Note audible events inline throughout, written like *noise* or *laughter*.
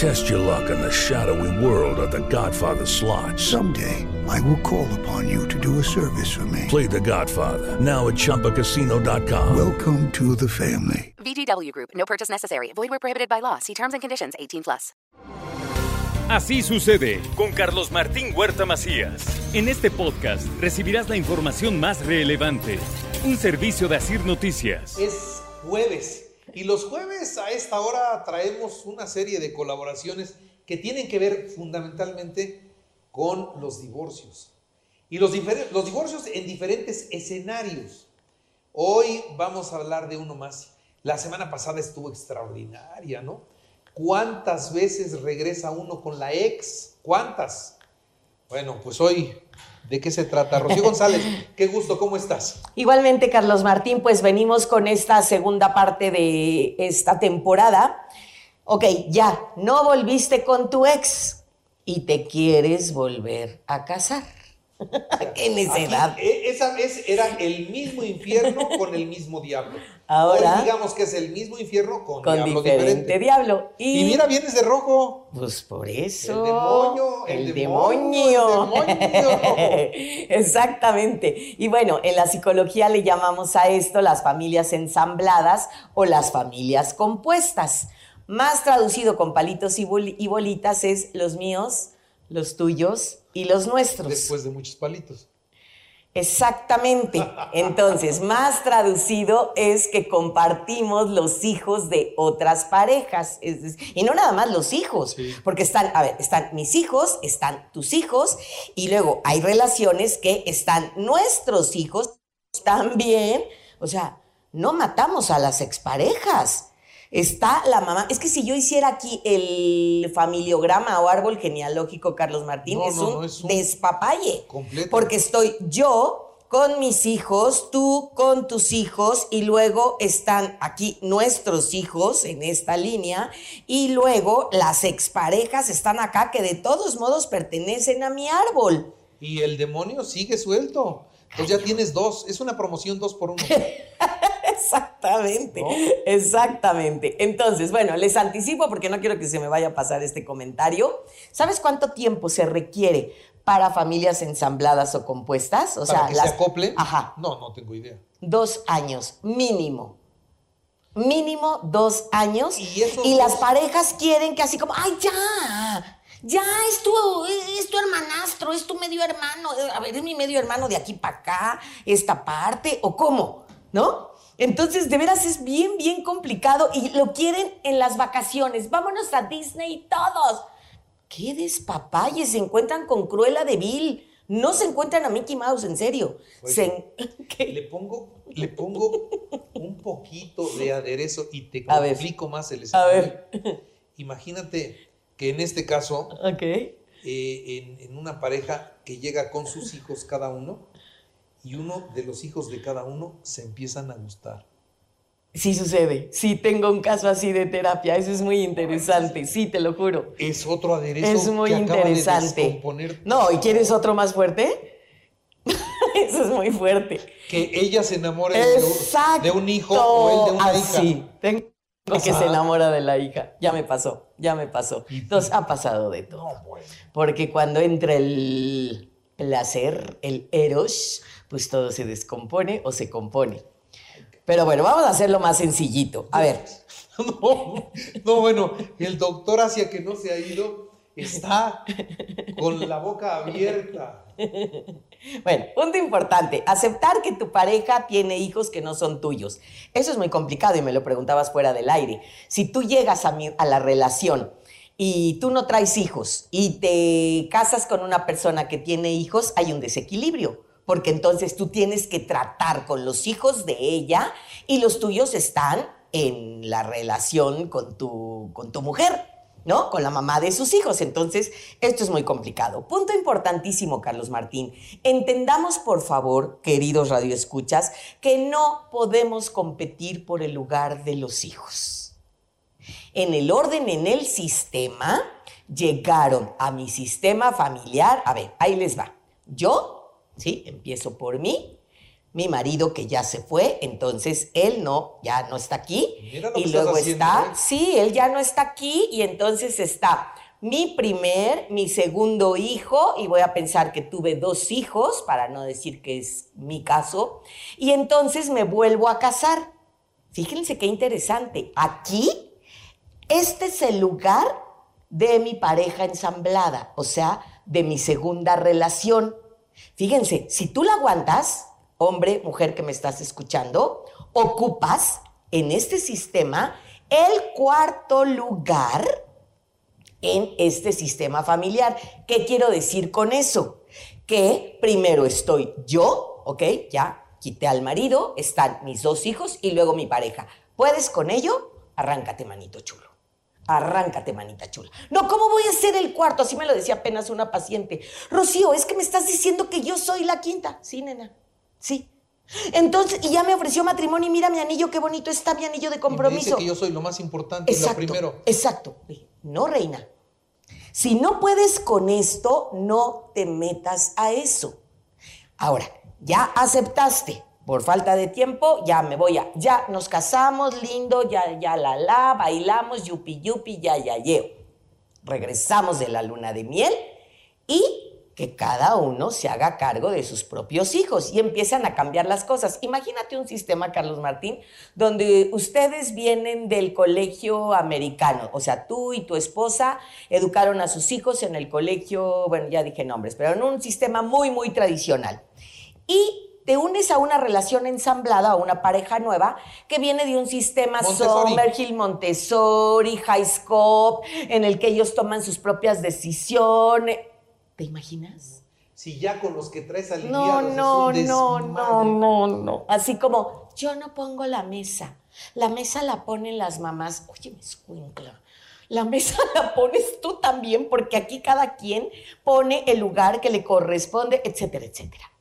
Test your luck in the shadowy world of The Godfather slot. Someday, I will call upon you to do a service for me. Play The Godfather now at ChumbaCasino.com. Welcome to the family. VGW Group. No purchase necessary. Void where prohibited by law. See terms and conditions. 18 plus. Así sucede con Carlos Martín Huerta Macías. En este podcast recibirás la información más relevante. Un servicio de Asir Noticias. Es jueves y los jueves a esta hora traemos una serie de colaboraciones que tienen que ver fundamentalmente con los divorcios. Y los, divorcios en diferentes escenarios. Hoy vamos a hablar de uno más. La semana pasada estuvo extraordinaria, ¿no? ¿Cuántas veces regresa uno con la ex? ¿Cuántas? Bueno, pues hoy ¿De qué se trata? Rocío González, *laughs* qué gusto, ¿cómo estás? Igualmente, Carlos Martín, pues venimos con esta segunda parte de esta temporada. Ok, ya, no volviste con tu ex y te quieres volver a casar. *laughs* ¡Qué necedad! Eh, esa vez era el mismo infierno con el mismo diablo. Ahora. Hoy digamos que es el mismo infierno con, con diablo diferente diferente. diablo. Y, mira, vienes de rojo. Pues por eso. El demonio, el, el demonio. demonio. el demonio. *laughs* Exactamente. Y bueno, en la psicología le llamamos a esto las familias ensambladas o las familias compuestas. Más traducido con palitos y, bol- y bolitas es los míos, los tuyos y los nuestros. Después de muchos palitos. Exactamente. Entonces, *laughs* más traducido es que compartimos los hijos de otras parejas. Y no nada más los hijos, Sí. porque están, a ver, están mis hijos, están tus hijos, y luego hay relaciones que están nuestros hijos también. O sea, no matamos a las exparejas. Está la mamá. Es que si yo hiciera aquí el familiograma o árbol genealógico, Carlos Martín, No, es, no, un no, es un- despapalle. Completo. Porque estoy yo con mis hijos, tú con tus hijos, y luego están aquí nuestros hijos en esta línea, y luego las exparejas están acá que de todos modos pertenecen a mi árbol. Y el demonio sigue suelto. Entonces ya tienes dos. Es una promoción dos por uno. *laughs* Exactamente, ¿No? exactamente. Entonces, bueno, les anticipo porque no quiero que se me vaya a pasar este comentario. ¿Sabes cuánto tiempo se requiere para familias ensambladas o compuestas? O Para sea, que las se acople. Ajá. No, no tengo idea. Dos años, mínimo. Mínimo dos años. Y las parejas quieren que así como, ay, ya. Ya es tu, es tu hermanastro, es tu medio hermano. eh, A ver, es mi medio hermano de aquí para acá, esta parte, o cómo, ¿no? Entonces, de veras es bien, bien complicado y lo quieren en las vacaciones. Vámonos a Disney todos. ¡Qué despapalle! Se encuentran con Cruella de Vil. No se encuentran a Mickey Mouse, en serio. Oye. *laughs* Le pongo, le pongo un poquito de aderezo y te A complico más el A escenario. ver. Imagínate que en este caso, eh, en, en una pareja que llega con sus hijos cada uno y uno de los hijos de cada uno se empiezan a gustar. Sí sucede. Sí tengo un caso así de terapia. Eso es muy interesante. Sí, te lo juro. Es otro aderezo Es muy que acaba de interesante. No, ¿y quieres otro más fuerte? *laughs* Eso es muy fuerte. que ella se enamore de un- Exacto. de un hijo o él de una hija. Así. Tengo que se enamora de la hija. Ya me pasó, ya me pasó. Entonces ha pasado de todo. Porque cuando entra el placer, el eros, pues todo se descompone o se compone. Pero bueno, vamos a hacerlo más sencillito. A ver, *laughs* No, no, bueno, el doctor hacia que no se ha ido está con la boca abierta. bueno, punto importante, aceptar que tu pareja tiene hijos que no son tuyos. Eso es muy complicado y me lo preguntabas fuera del aire. Si tú llegas a, mi- a la relación y tú no traes hijos y te casas con una persona que tiene hijos, hay un desequilibrio. Porque entonces tú tienes que tratar con los hijos de ella y los tuyos están en la relación con tu, con tu mujer. ¿no? Con la mamá de sus hijos. Entonces, esto es muy complicado. Punto importantísimo, Carlos Martín. Entendamos, por favor, queridos radioescuchas, que no podemos competir por el lugar de los hijos. En el orden, en el sistema, llegaron a mi sistema familiar. A ver, ahí les va. Yo, ¿sí? Empiezo por mí, mi marido que ya se fue, entonces él no, ya no está aquí. Mira lo que y estás luego haciendo, está, ¿eh? sí, él ya no está aquí y entonces está mi primer, mi segundo hijo, y voy a pensar que tuve dos hijos, para no decir que es mi caso, y entonces me vuelvo a casar. Fíjense qué interesante. Aquí, este es el lugar de mi pareja ensamblada, o sea, de mi segunda relación. Fíjense, si tú la aguantas, hombre, mujer que me estás escuchando, ocupas en este sistema el cuarto lugar en este sistema familiar. ¿Qué quiero decir con eso? Que primero estoy yo, ¿ok? Ya quité al marido, están mis dos hijos y luego mi pareja. ¿Puedes con ello? Arráncate, manito chulo. Arráncate, manita chula. No, ¿cómo voy a ser el cuarto? Así me lo decía apenas una paciente. Rocío, es que me estás diciendo que yo soy la quinta. Sí, nena. Sí. Entonces, y ya me ofreció matrimonio y mira mi anillo, qué bonito está mi anillo de Y me compromiso. dice que yo soy lo más importante, lo primero. Exacto. No, reina. Si no puedes con esto, no te metas a eso. Ahora, ya aceptaste. Por falta de tiempo, ya me voy a. Ya nos casamos, lindo, ya, ya la la, bailamos, yupi yupi, ya, ya, yeo. Regresamos de la luna de miel y que cada uno se haga cargo de sus propios hijos y empiezan a cambiar las cosas. Imagínate un sistema, Carlos Martín, donde ustedes vienen del colegio americano, o sea, tú y tu esposa educaron a sus hijos en el colegio, bueno, ya dije nombres, pero en un sistema muy, muy tradicional. Y te unes a una relación ensamblada, a una pareja nueva que viene de un sistema Montessori. Summerhill, Montessori, High Scope, en el que ellos toman sus propias decisiones. ¿Te imaginas? Si ya con los que traes No, aliviados no, es un no, no, no, no. Así como, yo no pongo la mesa. La mesa la ponen las mamás. Oye, me escuincla. La mesa *laughs* la pones tú también, porque aquí cada quien pone el lugar que le corresponde, etcétera, etcétera.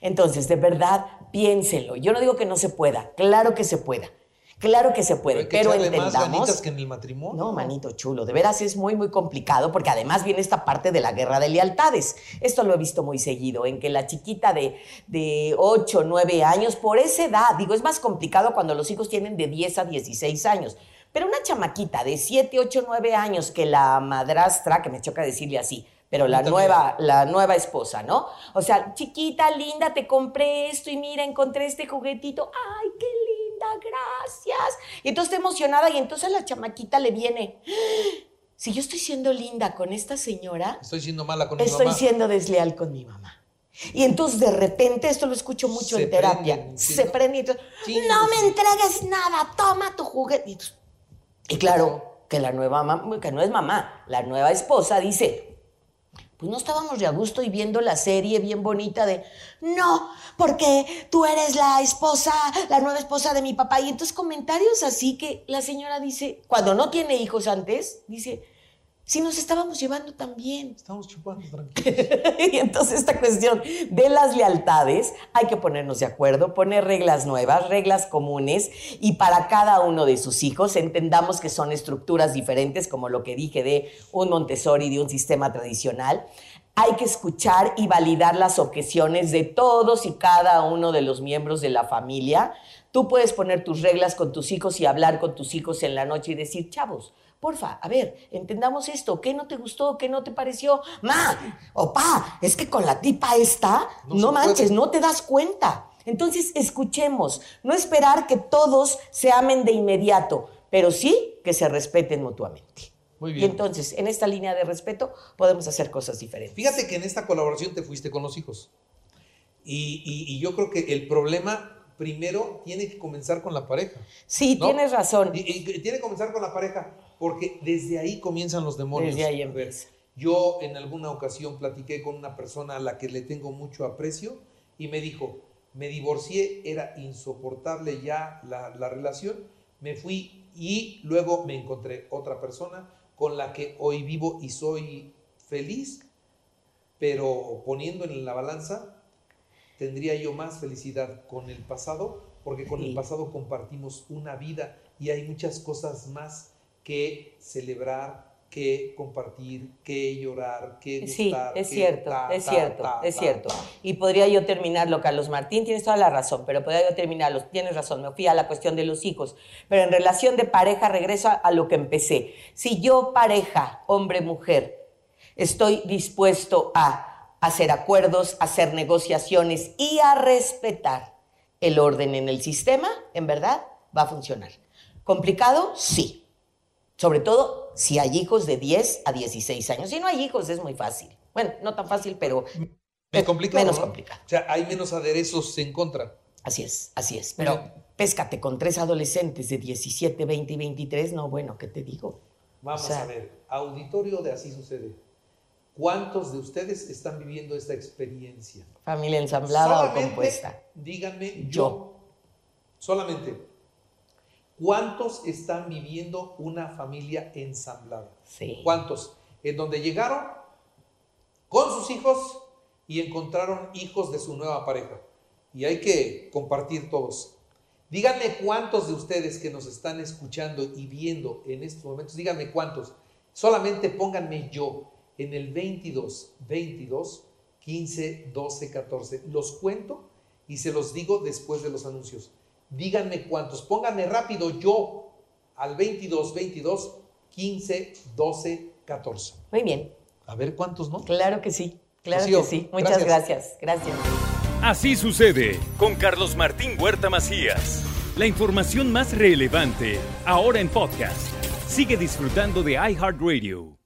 Entonces, de verdad, piénselo. Yo no digo que no se pueda, claro que se pueda. Claro que se puede, Hay que pero más entendamos. ganitas que en el matrimonio. No, manito chulo, de veras es muy, muy complicado porque además viene esta parte de la guerra de lealtades. Esto lo he visto muy seguido, en que la chiquita de, de 8, 9 años, por esa edad, digo, es más complicado cuando los hijos tienen de 10 a 16 años. Pero una chamaquita de 7, 8, 9 años que la madrastra, que me choca decirle así, pero la nueva, la nueva esposa, ¿no? O sea, chiquita, linda, te compré esto y mira, encontré este juguetito. ¡Ay, qué linda! Gracias. Y entonces está emocionada y entonces la chamaquita le viene. Si yo estoy siendo linda con esta señora, Estoy siendo mala con mi estoy mamá. siendo desleal con mi mamá. Y entonces de repente, esto lo escucho mucho Se en terapia, prenden, se ¿no? prende y entonces, Sí, no me entregues nada, toma tu juguete. Y claro, que la nueva mamá, que no es mamá, la nueva esposa dice, pues no estábamos de a gusto y viendo la serie bien bonita de, no, porque tú eres la esposa, la nueva esposa de mi papá. Y entonces comentarios así que la señora dice, cuando no tiene hijos antes, dice, si nos estábamos llevando tan bien. Estamos chupando tranquilos. *laughs* y entonces esta cuestión de las lealtades, hay que ponernos de acuerdo, poner reglas nuevas, reglas comunes y para cada uno de sus hijos entendamos que son estructuras diferentes, como lo que dije de un Montessori, de un sistema tradicional. Hay que escuchar y validar las objeciones de todos y cada uno de los miembros de la familia. Tú puedes poner tus reglas con tus hijos y hablar con tus hijos en la noche y decir, chavos, porfa, a ver, entendamos esto, ¿qué no te gustó? ¿Qué no te pareció? Ma, o pa, es que con la tipa esta, No manches, puede. no te das cuenta. Entonces, escuchemos, no esperar que todos se amen de inmediato, pero sí que se respeten mutuamente. Muy Y bien. entonces, en esta línea de respeto, podemos hacer cosas diferentes. Fíjate que en esta colaboración te fuiste con los hijos. Y, y- y yo creo que el problema primero tiene que comenzar con la pareja. Sí, ¿no? tienes razón. Y, y tiene que comenzar con la pareja porque desde ahí comienzan los demonios. Desde ahí A ver, empieza. Yo en alguna ocasión platiqué con una persona a la que le tengo mucho aprecio y me dijo, me divorcié, era insoportable ya la, la relación, me fui y luego me encontré otra persona con la que hoy vivo y soy feliz, pero poniendo en la balanza, tendría yo más felicidad con el pasado, porque con el pasado compartimos una vida y hay muchas cosas más que celebrar, que compartir, que llorar, que Sí, gustar, es que cierto, ta, es ta, cierto, ta, es cierto. Y podría yo terminarlo, Carlos Martín, tienes toda la razón, pero podría yo terminarlo, tienes razón, me fui a la cuestión de los hijos. Pero en relación de pareja, regreso a, a lo que empecé. Si yo, pareja, hombre, mujer, estoy dispuesto a hacer acuerdos, a hacer negociaciones y a respetar el orden en el sistema, en verdad, va a funcionar. ¿Complicado? Sí. Sobre todo si hay hijos de 10 a 16 años. Si no hay hijos es muy fácil. Bueno, no tan fácil, pero Es complicado, menos ¿no? complicado. O sea, hay menos aderezos en contra. Así es, así es. Pero péscate con tres adolescentes de 17, 20 y 23, no, bueno, ¿qué te digo? Vamos O sea- a ver, auditorio de Así Sucede. ¿Cuántos de ustedes están viviendo esta experiencia? Familia ensamblada o compuesta. Díganme yo. Yo. Solamente. ¿Cuántos están viviendo una familia ensamblada? Sí. ¿Cuántos? En donde llegaron con sus hijos y encontraron hijos de su nueva pareja. Y hay que compartir todos. Díganme cuántos de ustedes que nos están escuchando y viendo en estos momentos, díganme cuántos. Solamente pónganme yo en el 22, 22, 15, 12, 14. Los cuento y se los digo después de los anuncios. Díganme cuántos. Pónganme rápido yo al 22, 22, 15, 12, 14. Muy bien. A ver cuántos, ¿no? Claro que sí. Claro Rocío, que sí. Muchas gracias. gracias. Gracias. Así sucede con Carlos Martín Huerta Macías. La información más relevante ahora en podcast. Sigue disfrutando de iHeartRadio.